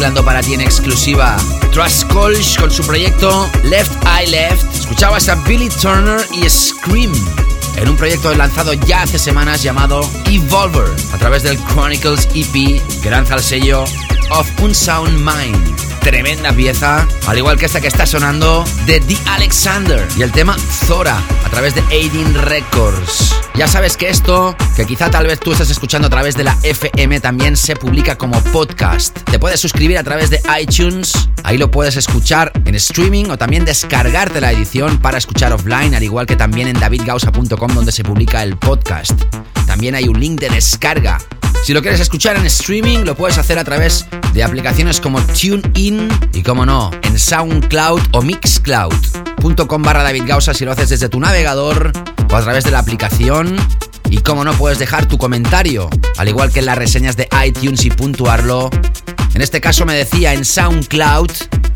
Sutil.
para ti en exclusiva. Trust Colch con su proyecto Left Eye Left. Escuchabas a Billy Turner y Scream en un proyecto lanzado ya hace semanas llamado Evolver a través del Chronicles EP que lanza el sello Of Unsound Mind. Tremenda pieza, al igual que esta que está sonando de The Alexander y el tema Zora a través de Aidin Records. Ya sabes que esto, que quizá tal vez tú estás escuchando a través de la FM, también se publica como podcast. Te puedes suscribir a través de iTunes, ahí lo puedes escuchar en streaming o también descargarte la edición para escuchar offline, al igual que también en davidgausa.com donde se publica el podcast. También hay un link de descarga. Si lo quieres escuchar en streaming, lo puedes hacer a través de aplicaciones como TuneIn y, como no, en SoundCloud o Mixcloud.com barra David si lo haces desde tu navegador o a través de la aplicación. Y como no puedes dejar tu comentario, al igual que en las reseñas de iTunes y puntuarlo. En este caso me decía en SoundCloud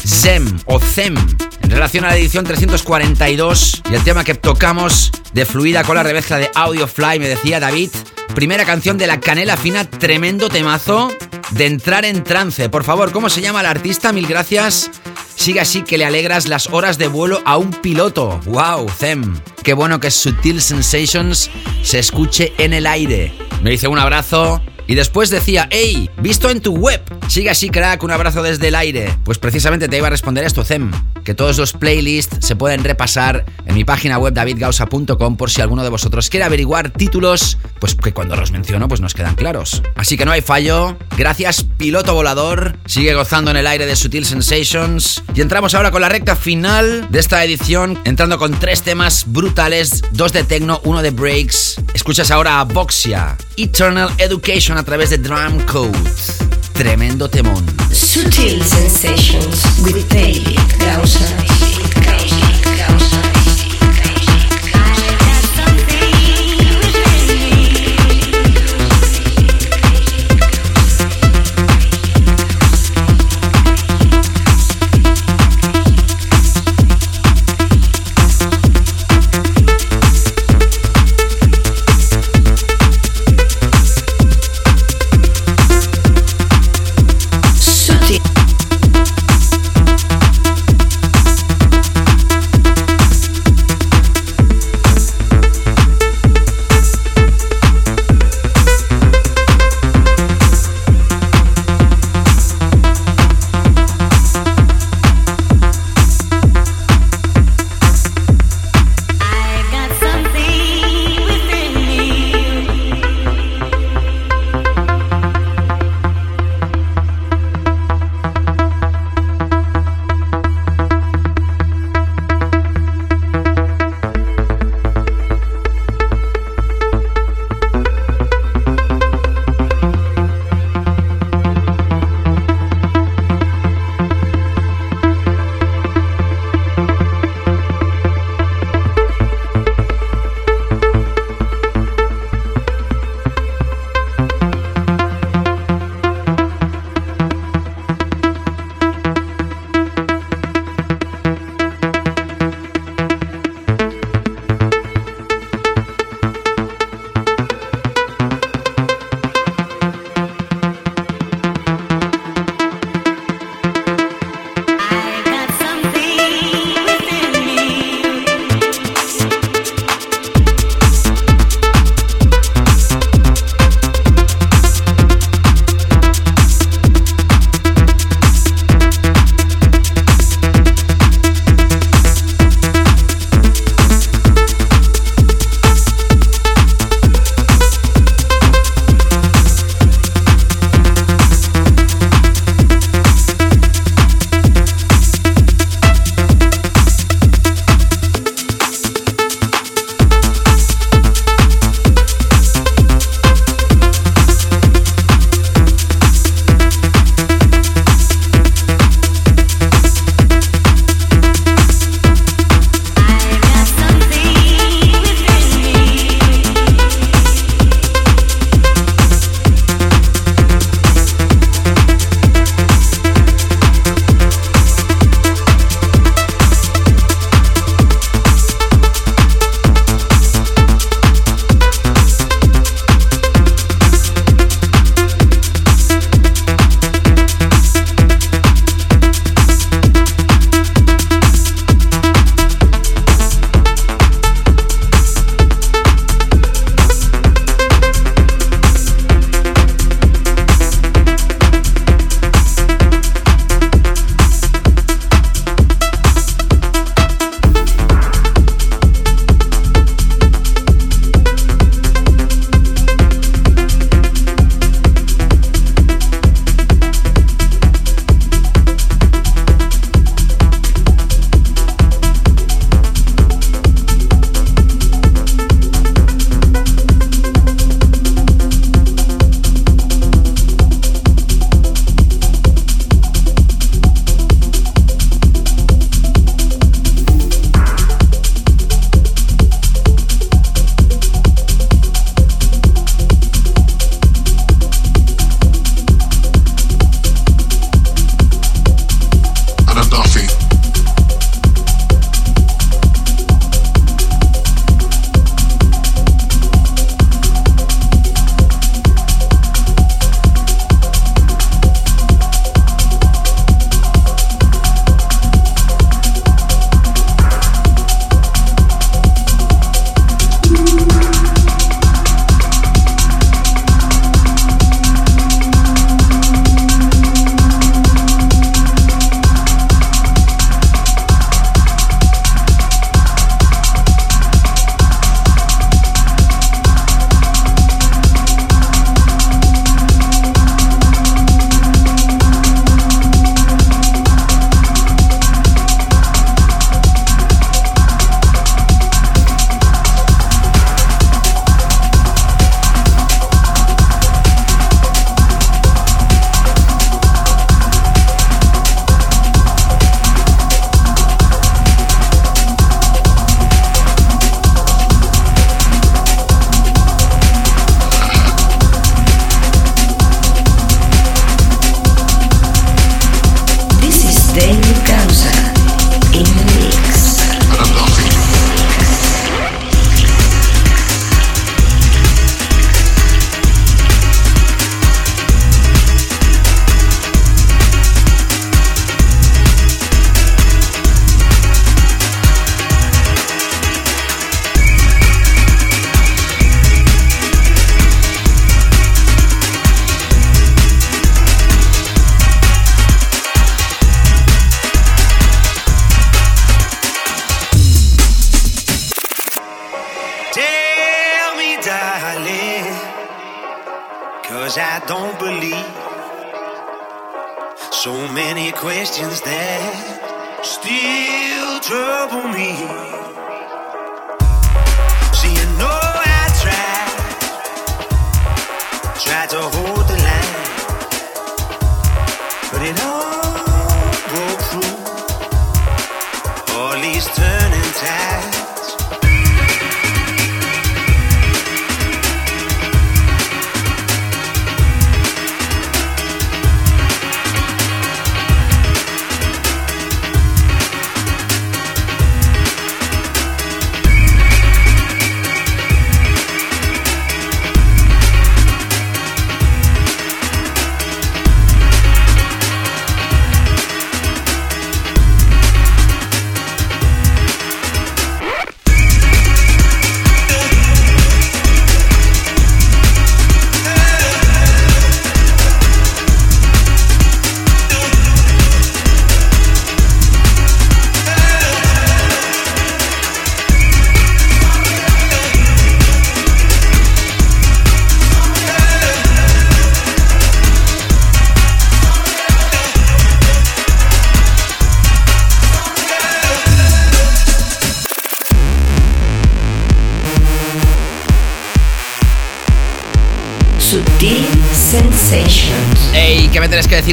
Zem o Zem en relación a la edición 342 y el tema que tocamos de fluida con la remezcla de Audiofly me decía David, primera canción de la canela fina, tremendo temazo de entrar en trance. Por favor, ¿cómo se llama el artista? Mil gracias. Sigue así que le alegras las horas de vuelo a un piloto. ¡Wow, Zem! Qué bueno que Sutil Sensations se escuche en el aire. Me dice un abrazo y después decía, hey, visto en tu web. Sigue así, crack, un abrazo desde el aire. Pues precisamente te iba a responder esto, Zem, que todos los playlists se pueden repasar en mi página web davidgausa.com por si alguno de vosotros quiere averiguar títulos, pues que cuando los menciono pues nos quedan claros. Así que no hay fallo. Gracias, piloto volador. Sigue gozando en el aire de Sutil Sensations. Y entramos ahora con la recta final de esta edición, entrando con tres temas brutales, dos de techno, uno de breaks. Escuchas ahora a Boxia, Eternal Education a través de Drum Code. Tremendo temón.
Sutil Sensations with David Gausa.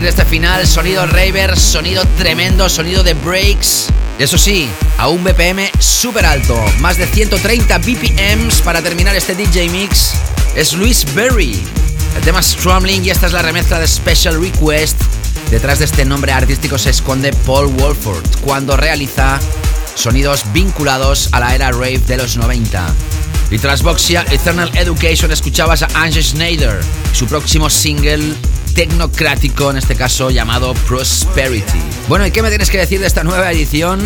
¿Qué me tenés que decir de este final? Sonido raver, sonido tremendo, sonido de breaks. Eso sí, a un BPM súper alto, más de 130 BPMs para terminar este DJ mix. Es Luis Berry. El tema es Strumling y esta es la remezcla de Special Request. Detrás de este nombre artístico se esconde Paul Wolford cuando realiza sonidos vinculados a la era rave de los 90. Y tras Boxia Eternal Education escuchabas a Ange Schneider, su próximo single tecnocrático, en este caso llamado Prosperity. Bueno, ¿y qué me tienes que decir de esta nueva edición?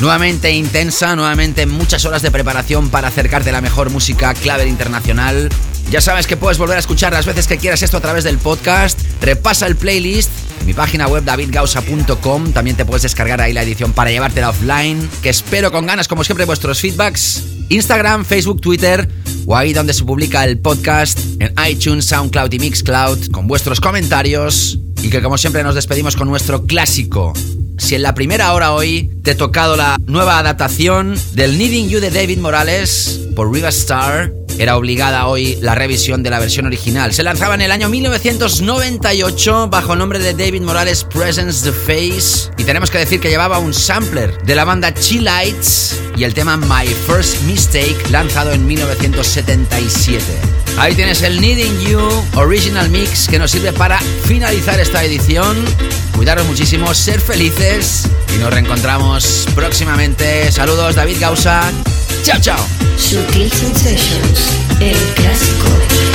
Nuevamente intensa, nuevamente muchas horas de preparación para acercarte a la mejor música clave internacional. Ya sabes que puedes volver a escuchar las veces que quieras esto a través del podcast. Repasa el playlist mi página web davidgausa.com. También te puedes descargar ahí la edición para llevártela offline. Que espero con ganas, como siempre, vuestros feedbacks. Instagram, Facebook, Twitter o ahí donde se publica el podcast en iTunes, SoundCloud y Mixcloud con vuestros comentarios. Y que como siempre nos despedimos con nuestro clásico. Si en la primera hora hoy te he tocado la nueva adaptación del Needing You de David Morales por Riva Star, era obligada hoy la revisión de la versión original. Se lanzaba en el año 1998 bajo el nombre de David Morales Presence the Face y tenemos que decir que llevaba un sampler de la banda Chill Lights y el tema My First Mistake lanzado en 1977. Ahí tienes el Needing You Original Mix que nos sirve para finalizar esta edición. Cuidaros muchísimo, ser felices y nos reencontramos próximamente. Saludos, David Gausa. Chao, chao.
Sutil Sensations, el clásico.